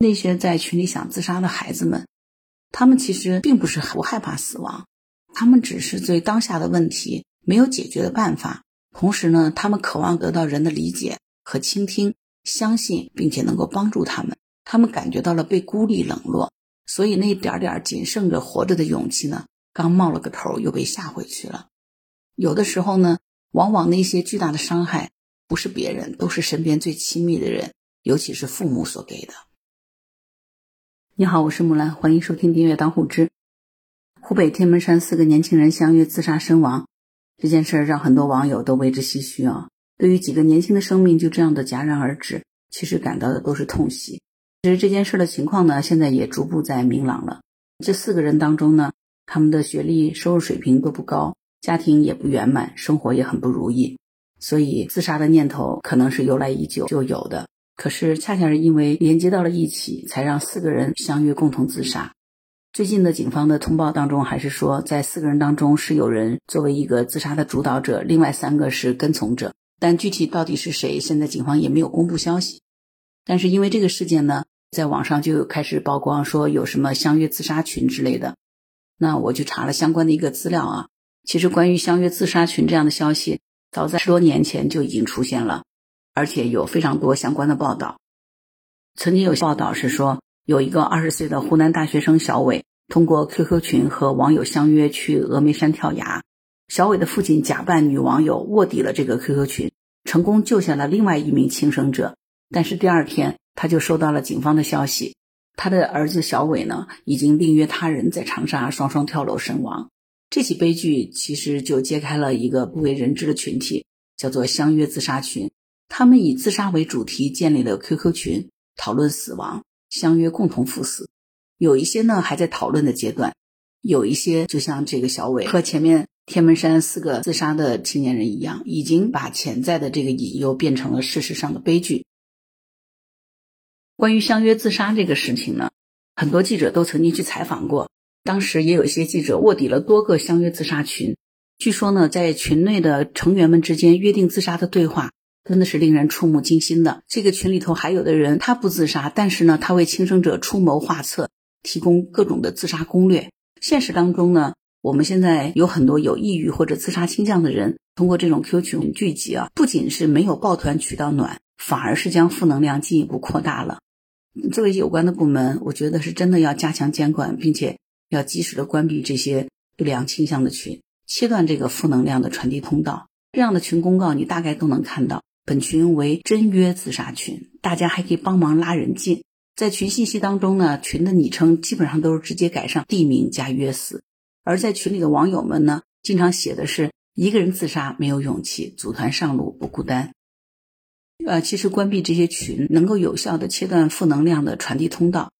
那些在群里想自杀的孩子们，他们其实并不是不害怕死亡，他们只是对当下的问题没有解决的办法。同时呢，他们渴望得到人的理解和倾听，相信并且能够帮助他们。他们感觉到了被孤立冷落，所以那一点点仅剩着活着的勇气呢，刚冒了个头又被吓回去了。有的时候呢，往往那些巨大的伤害不是别人，都是身边最亲密的人，尤其是父母所给的。你好，我是木兰，欢迎收听订阅当户知。湖北天门山四个年轻人相约自杀身亡。这件事让很多网友都为之唏嘘啊！对于几个年轻的生命就这样的戛然而止，其实感到的都是痛惜。其实这件事的情况呢，现在也逐步在明朗了。这四个人当中呢，他们的学历、收入水平都不高，家庭也不圆满，生活也很不如意，所以自杀的念头可能是由来已久就有的。可是恰恰是因为连接到了一起，才让四个人相约共同自杀。最近的警方的通报当中，还是说在四个人当中是有人作为一个自杀的主导者，另外三个是跟从者。但具体到底是谁，现在警方也没有公布消息。但是因为这个事件呢，在网上就开始曝光说有什么相约自杀群之类的。那我就查了相关的一个资料啊，其实关于相约自杀群这样的消息，早在十多年前就已经出现了，而且有非常多相关的报道。曾经有报道是说。有一个二十岁的湖南大学生小伟，通过 QQ 群和网友相约去峨眉山跳崖。小伟的父亲假扮女网友卧底了这个 QQ 群，成功救下了另外一名轻生者。但是第二天，他就收到了警方的消息，他的儿子小伟呢，已经另约他人在长沙双双跳楼身亡。这起悲剧其实就揭开了一个不为人知的群体，叫做相约自杀群。他们以自杀为主题建立了 QQ 群，讨论死亡。相约共同赴死，有一些呢还在讨论的阶段，有一些就像这个小伟和前面天门山四个自杀的青年人一样，已经把潜在的这个隐忧变成了事实上的悲剧。关于相约自杀这个事情呢，很多记者都曾经去采访过，当时也有一些记者卧底了多个相约自杀群，据说呢，在群内的成员们之间约定自杀的对话。真的是令人触目惊心的。这个群里头还有的人，他不自杀，但是呢，他为轻生者出谋划策，提供各种的自杀攻略。现实当中呢，我们现在有很多有抑郁或者自杀倾向的人，通过这种 Q 群聚集啊，不仅是没有抱团取到暖，反而是将负能量进一步扩大了。作为有关的部门，我觉得是真的要加强监管，并且要及时的关闭这些不良倾向的群，切断这个负能量的传递通道。这样的群公告，你大概都能看到。本群为真约自杀群，大家还可以帮忙拉人进。在群信息当中呢，群的昵称基本上都是直接改上地名加约死。而在群里的网友们呢，经常写的是一个人自杀没有勇气，组团上路不孤单。呃，其实关闭这些群能够有效的切断负能量的传递通道。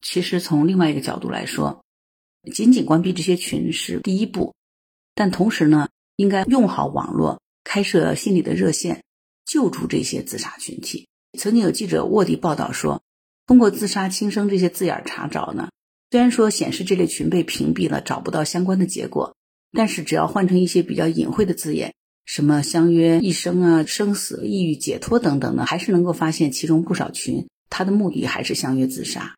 其实从另外一个角度来说，仅仅关闭这些群是第一步，但同时呢，应该用好网络，开设心理的热线。救助这些自杀群体。曾经有记者卧底报道说，通过自杀轻生这些字眼查找呢，虽然说显示这类群被屏蔽了，找不到相关的结果，但是只要换成一些比较隐晦的字眼，什么相约一生啊、生死、抑郁、解脱等等呢，还是能够发现其中不少群，他的目的还是相约自杀。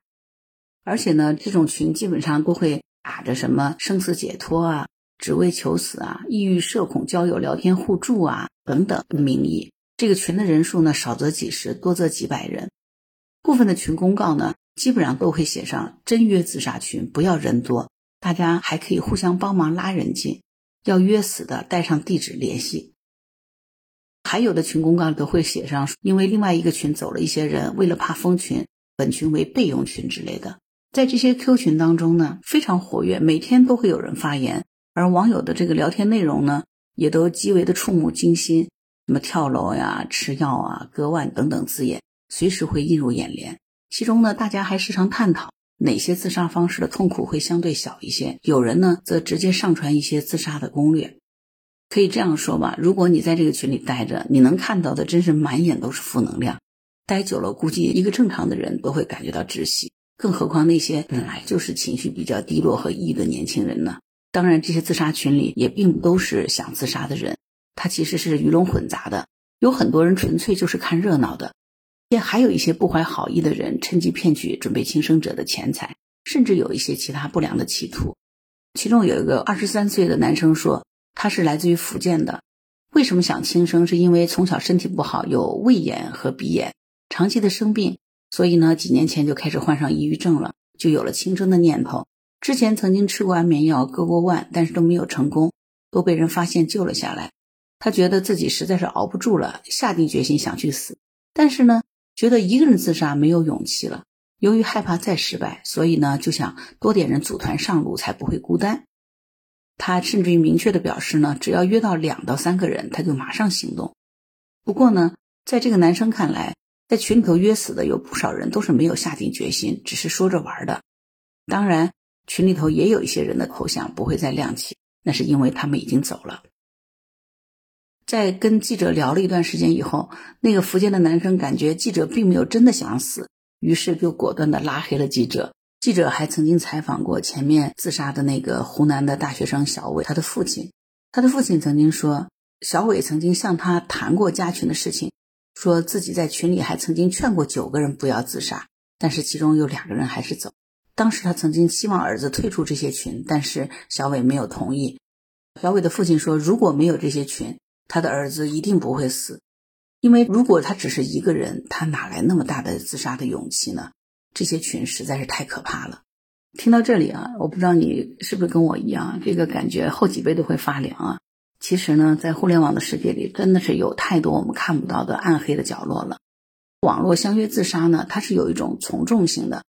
而且呢，这种群基本上都会打着什么生死解脱啊、只为求死啊、抑郁社恐交友聊天互助啊等等名义。这个群的人数呢，少则几十，多则几百人。部分的群公告呢，基本上都会写上“真约自杀群”，不要人多，大家还可以互相帮忙拉人进。要约死的，带上地址联系。还有的群公告都会写上，因为另外一个群走了一些人，为了怕封群，本群为备用群之类的。在这些 Q 群当中呢，非常活跃，每天都会有人发言，而网友的这个聊天内容呢，也都极为的触目惊心。什么跳楼呀、吃药啊、割腕等等字眼，随时会映入眼帘。其中呢，大家还时常探讨哪些自杀方式的痛苦会相对小一些。有人呢，则直接上传一些自杀的攻略。可以这样说吧，如果你在这个群里待着，你能看到的真是满眼都是负能量。待久了，估计一个正常的人都会感觉到窒息，更何况那些本来就是情绪比较低落和抑郁的年轻人呢？当然，这些自杀群里也并不都是想自杀的人。它其实是鱼龙混杂的，有很多人纯粹就是看热闹的。也还有一些不怀好意的人趁机骗取准备轻生者的钱财，甚至有一些其他不良的企图。其中有一个二十三岁的男生说，他是来自于福建的，为什么想轻生？是因为从小身体不好，有胃炎和鼻炎，长期的生病，所以呢，几年前就开始患上抑郁症了，就有了轻生的念头。之前曾经吃过安眠药，割过腕，但是都没有成功，都被人发现救了下来。他觉得自己实在是熬不住了，下定决心想去死。但是呢，觉得一个人自杀没有勇气了。由于害怕再失败，所以呢，就想多点人组团上路，才不会孤单。他甚至于明确的表示呢，只要约到两到三个人，他就马上行动。不过呢，在这个男生看来，在群里头约死的有不少人都是没有下定决心，只是说着玩的。当然。群里头也有一些人的头像不会再亮起，那是因为他们已经走了。在跟记者聊了一段时间以后，那个福建的男生感觉记者并没有真的想死，于是就果断的拉黑了记者。记者还曾经采访过前面自杀的那个湖南的大学生小伟，他的父亲，他的父亲曾经说，小伟曾经向他谈过加群的事情，说自己在群里还曾经劝过九个人不要自杀，但是其中有两个人还是走。当时他曾经希望儿子退出这些群，但是小伟没有同意。小伟的父亲说：“如果没有这些群，他的儿子一定不会死，因为如果他只是一个人，他哪来那么大的自杀的勇气呢？这些群实在是太可怕了。”听到这里啊，我不知道你是不是跟我一样，这个感觉后脊背都会发凉啊。其实呢，在互联网的世界里，真的是有太多我们看不到的暗黑的角落了。网络相约自杀呢，它是有一种从众性的。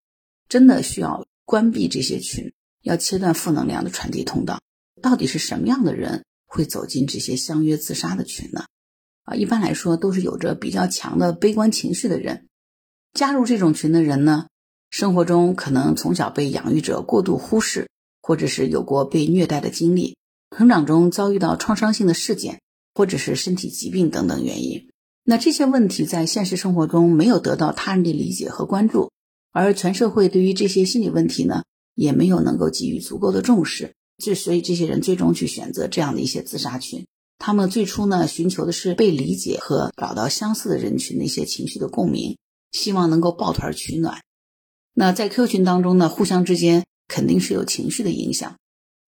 真的需要关闭这些群，要切断负能量的传递通道。到底是什么样的人会走进这些相约自杀的群呢？啊，一般来说都是有着比较强的悲观情绪的人。加入这种群的人呢，生活中可能从小被养育者过度忽视，或者是有过被虐待的经历，成长中遭遇到创伤性的事件，或者是身体疾病等等原因。那这些问题在现实生活中没有得到他人的理解和关注。而全社会对于这些心理问题呢，也没有能够给予足够的重视，之所以这些人最终去选择这样的一些自杀群，他们最初呢寻求的是被理解和找到相似的人群的一些情绪的共鸣，希望能够抱团取暖。那在 Q 群当中呢，互相之间肯定是有情绪的影响，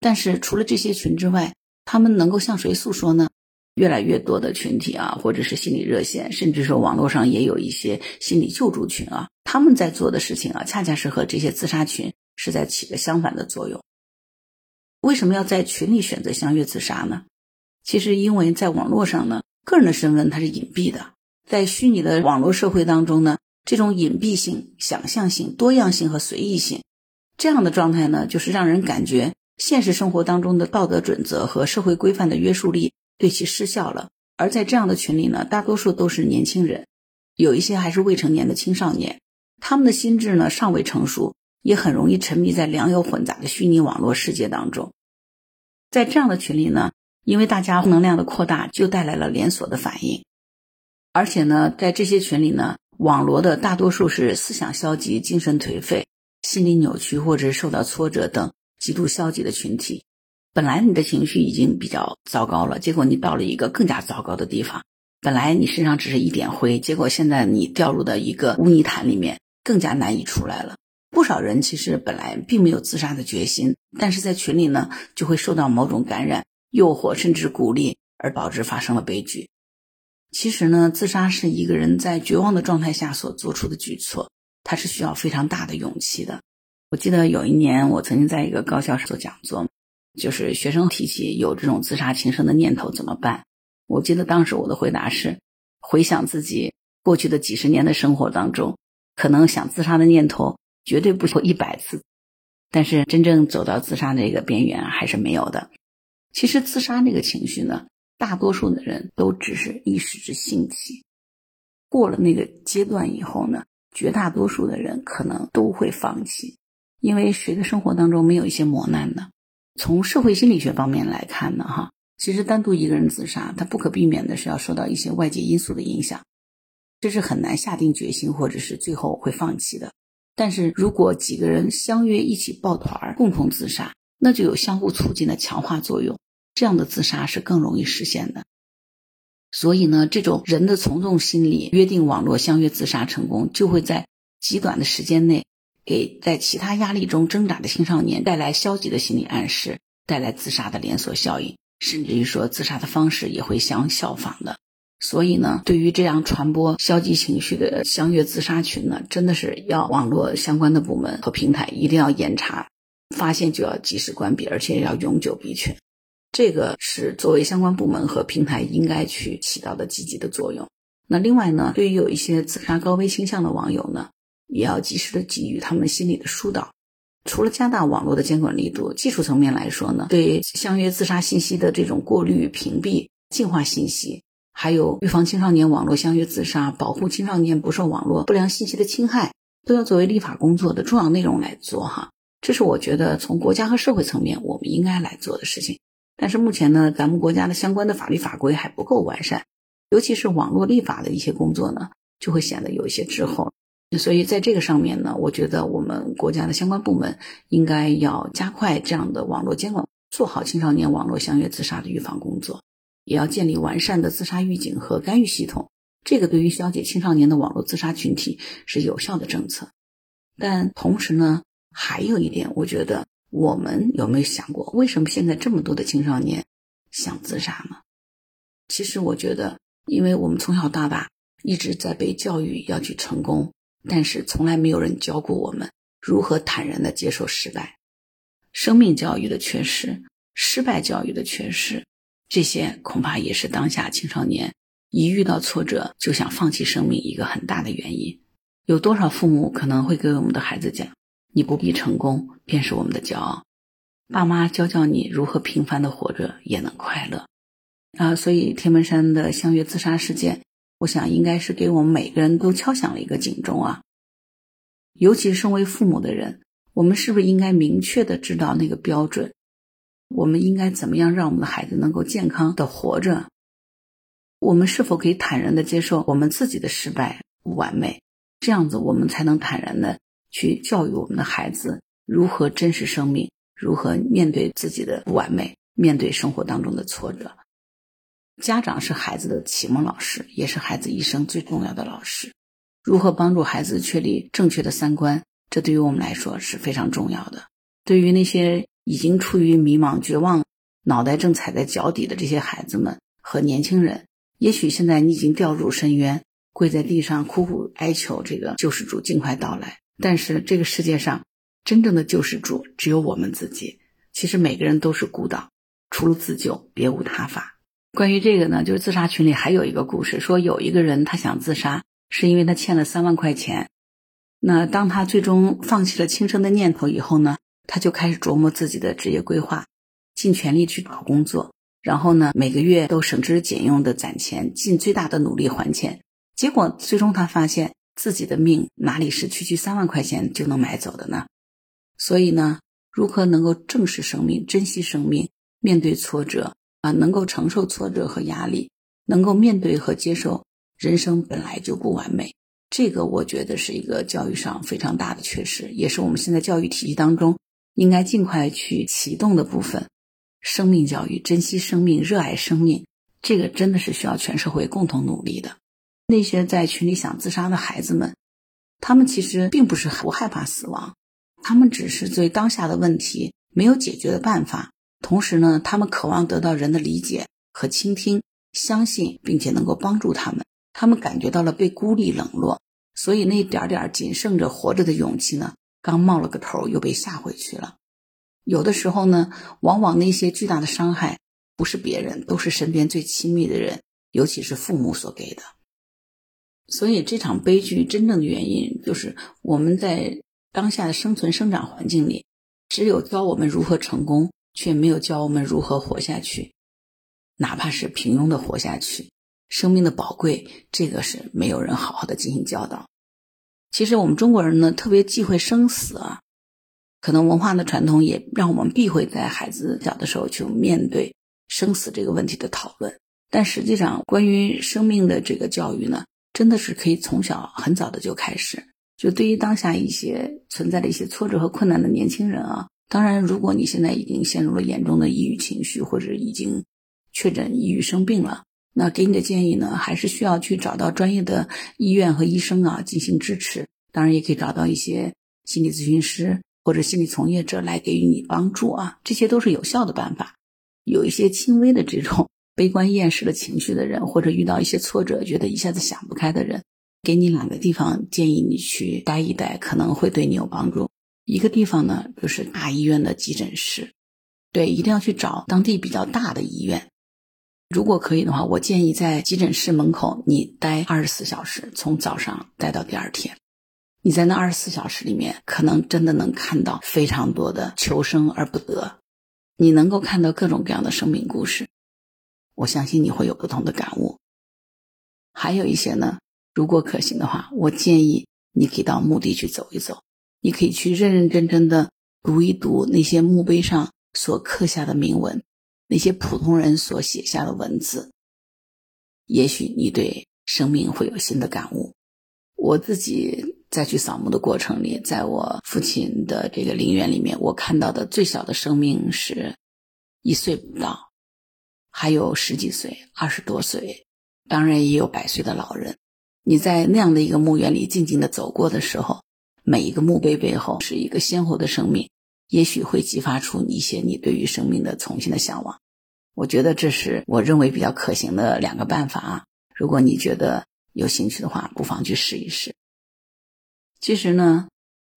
但是除了这些群之外，他们能够向谁诉说呢？越来越多的群体啊，或者是心理热线，甚至说网络上也有一些心理救助群啊，他们在做的事情啊，恰恰是和这些自杀群是在起着相反的作用。为什么要在群里选择相约自杀呢？其实因为在网络上呢，个人的身份它是隐蔽的，在虚拟的网络社会当中呢，这种隐蔽性、想象性、多样性和随意性，这样的状态呢，就是让人感觉现实生活当中的道德准则和社会规范的约束力。对其失效了，而在这样的群里呢，大多数都是年轻人，有一些还是未成年的青少年，他们的心智呢尚未成熟，也很容易沉迷在良莠混杂的虚拟网络世界当中。在这样的群里呢，因为大家能量的扩大，就带来了连锁的反应，而且呢，在这些群里呢，网罗的大多数是思想消极、精神颓废、心理扭曲或者受到挫折等极度消极的群体。本来你的情绪已经比较糟糕了，结果你到了一个更加糟糕的地方。本来你身上只是一点灰，结果现在你掉入到一个污泥潭里面，更加难以出来了。不少人其实本来并没有自杀的决心，但是在群里呢，就会受到某种感染、诱惑，甚至鼓励，而导致发生了悲剧。其实呢，自杀是一个人在绝望的状态下所做出的举措，它是需要非常大的勇气的。我记得有一年，我曾经在一个高校做讲座。就是学生提起有这种自杀轻生的念头怎么办？我记得当时我的回答是：回想自己过去的几十年的生活当中，可能想自杀的念头绝对不超一百次，但是真正走到自杀这个边缘还是没有的。其实自杀这个情绪呢，大多数的人都只是一时之兴起，过了那个阶段以后呢，绝大多数的人可能都会放弃，因为谁的生活当中没有一些磨难呢？从社会心理学方面来看呢，哈，其实单独一个人自杀，他不可避免的是要受到一些外界因素的影响，这是很难下定决心或者是最后会放弃的。但是如果几个人相约一起抱团共同自杀，那就有相互促进的强化作用，这样的自杀是更容易实现的。所以呢，这种人的从众心理，约定网络相约自杀成功，就会在极短的时间内，给在其他压力中挣扎的青少年带来消极的心理暗示，带来自杀的连锁效应，甚至于说自杀的方式也会相效仿的。所以呢，对于这样传播消极情绪的相约自杀群呢，真的是要网络相关的部门和平台一定要严查，发现就要及时关闭，而且要永久闭群。这个是作为相关部门和平台应该去起到的积极的作用。那另外呢，对于有一些自杀高危倾向的网友呢，也要及时的给予他们心理的疏导。除了加大网络的监管力度，技术层面来说呢，对相约自杀信息的这种过滤、屏蔽、净化信息，还有预防青少年网络相约自杀、保护青少年不受网络不良信息的侵害，都要作为立法工作的重要内容来做哈。这是我觉得从国家和社会层面我们应该来做的事情。但是目前呢，咱们国家的相关的法律法规还不够完善，尤其是网络立法的一些工作呢，就会显得有一些滞后。所以在这个上面呢，我觉得我们国家的相关部门应该要加快这样的网络监管，做好青少年网络相约自杀的预防工作，也要建立完善的自杀预警和干预系统。这个对于消解青少年的网络自杀群体是有效的政策。但同时呢，还有一点，我觉得。我们有没有想过，为什么现在这么多的青少年想自杀呢？其实我觉得，因为我们从小到大一直在被教育要去成功，但是从来没有人教过我们如何坦然的接受失败。生命教育的缺失，失败教育的缺失，这些恐怕也是当下青少年一遇到挫折就想放弃生命一个很大的原因。有多少父母可能会给我们的孩子讲？你不必成功，便是我们的骄傲。爸妈教教你如何平凡的活着也能快乐啊！所以天门山的相约自杀事件，我想应该是给我们每个人都敲响了一个警钟啊！尤其身为父母的人，我们是不是应该明确的知道那个标准？我们应该怎么样让我们的孩子能够健康的活着？我们是否可以坦然的接受我们自己的失败不完美？这样子，我们才能坦然的。去教育我们的孩子如何珍视生命，如何面对自己的不完美，面对生活当中的挫折。家长是孩子的启蒙老师，也是孩子一生最重要的老师。如何帮助孩子确立正确的三观，这对于我们来说是非常重要的。对于那些已经处于迷茫、绝望、脑袋正踩在脚底的这些孩子们和年轻人，也许现在你已经掉入深渊，跪在地上苦苦哀求这个救世主尽快到来。但是这个世界上，真正的救世主只有我们自己。其实每个人都是孤岛，除了自救，别无他法。关于这个呢，就是自杀群里还有一个故事，说有一个人他想自杀，是因为他欠了三万块钱。那当他最终放弃了轻生的念头以后呢，他就开始琢磨自己的职业规划，尽全力去找工作，然后呢，每个月都省吃俭用的攒钱，尽最大的努力还钱。结果最终他发现。自己的命哪里是区区三万块钱就能买走的呢？所以呢，如何能够正视生命、珍惜生命、面对挫折啊，能够承受挫折和压力，能够面对和接受人生本来就不完美，这个我觉得是一个教育上非常大的缺失，也是我们现在教育体系当中应该尽快去启动的部分。生命教育，珍惜生命，热爱生命，这个真的是需要全社会共同努力的。那些在群里想自杀的孩子们，他们其实并不是不害怕死亡，他们只是对当下的问题没有解决的办法。同时呢，他们渴望得到人的理解和倾听，相信并且能够帮助他们。他们感觉到了被孤立冷落，所以那点点仅剩着活着的勇气呢，刚冒了个头又被吓回去了。有的时候呢，往往那些巨大的伤害不是别人，都是身边最亲密的人，尤其是父母所给的。所以这场悲剧真正的原因，就是我们在当下的生存生长环境里，只有教我们如何成功，却没有教我们如何活下去，哪怕是平庸的活下去。生命的宝贵，这个是没有人好好的进行教导。其实我们中国人呢，特别忌讳生死啊，可能文化的传统也让我们避讳在孩子小的时候去面对生死这个问题的讨论。但实际上，关于生命的这个教育呢？真的是可以从小很早的就开始，就对于当下一些存在的一些挫折和困难的年轻人啊，当然，如果你现在已经陷入了严重的抑郁情绪，或者已经确诊抑郁生病了，那给你的建议呢，还是需要去找到专业的医院和医生啊进行支持。当然，也可以找到一些心理咨询师或者心理从业者来给予你帮助啊，这些都是有效的办法。有一些轻微的这种悲观厌世的情绪的人，或者遇到一些挫折，觉得一下子想不开的人，给你两个地方建议你去待一待，可能会对你有帮助。一个地方呢，就是大医院的急诊室，对，一定要去找当地比较大的医院。如果可以的话，我建议在急诊室门口你待二十四小时，从早上待到第二天。你在那二十四小时里面，可能真的能看到非常多的求生而不得，你能够看到各种各样的生命故事。我相信你会有不同的感悟。还有一些呢，如果可行的话，我建议你可以到墓地去走一走，你可以去认认真真的读一读那些墓碑上所刻下的铭文。那些普通人所写下的文字，也许你对生命会有新的感悟。我自己在去扫墓的过程里，在我父亲的这个陵园里面，我看到的最小的生命是一岁不到，还有十几岁、二十多岁，当然也有百岁的老人。你在那样的一个墓园里静静的走过的时候，每一个墓碑背后是一个鲜活的生命，也许会激发出你一些你对于生命的重新的向往。我觉得这是我认为比较可行的两个办法啊！如果你觉得有兴趣的话，不妨去试一试。其实呢，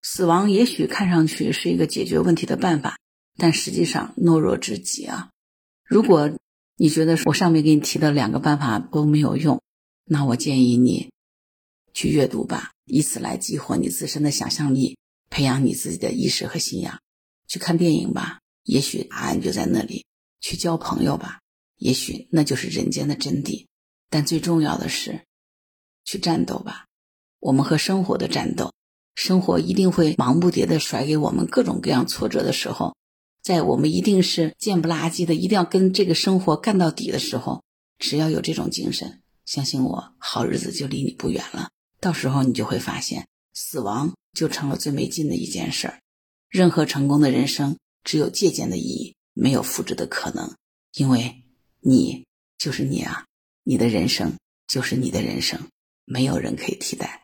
死亡也许看上去是一个解决问题的办法，但实际上懦弱至极啊！如果你觉得我上面给你提的两个办法都没有用，那我建议你去阅读吧，以此来激活你自身的想象力，培养你自己的意识和信仰。去看电影吧，也许答案就在那里。去交朋友吧，也许那就是人间的真谛。但最重要的是，去战斗吧。我们和生活的战斗，生活一定会忙不迭的甩给我们各种各样挫折的时候，在我们一定是贱不拉几的，一定要跟这个生活干到底的时候，只要有这种精神，相信我，好日子就离你不远了。到时候你就会发现，死亡就成了最没劲的一件事儿。任何成功的人生，只有借鉴的意义。没有复制的可能，因为你就是你啊，你的人生就是你的人生，没有人可以替代。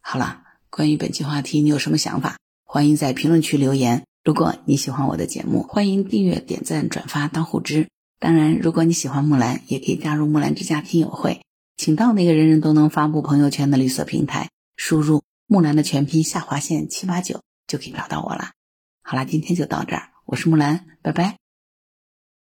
好了，关于本期话题，你有什么想法？欢迎在评论区留言。如果你喜欢我的节目，欢迎订阅、点赞、转发当护知。当然，如果你喜欢木兰，也可以加入木兰之家听友会，请到那个人人都能发布朋友圈的绿色平台，输入木兰的全拼下划线七八九，就可以找到我了。好了，今天就到这儿。我是木兰，拜拜。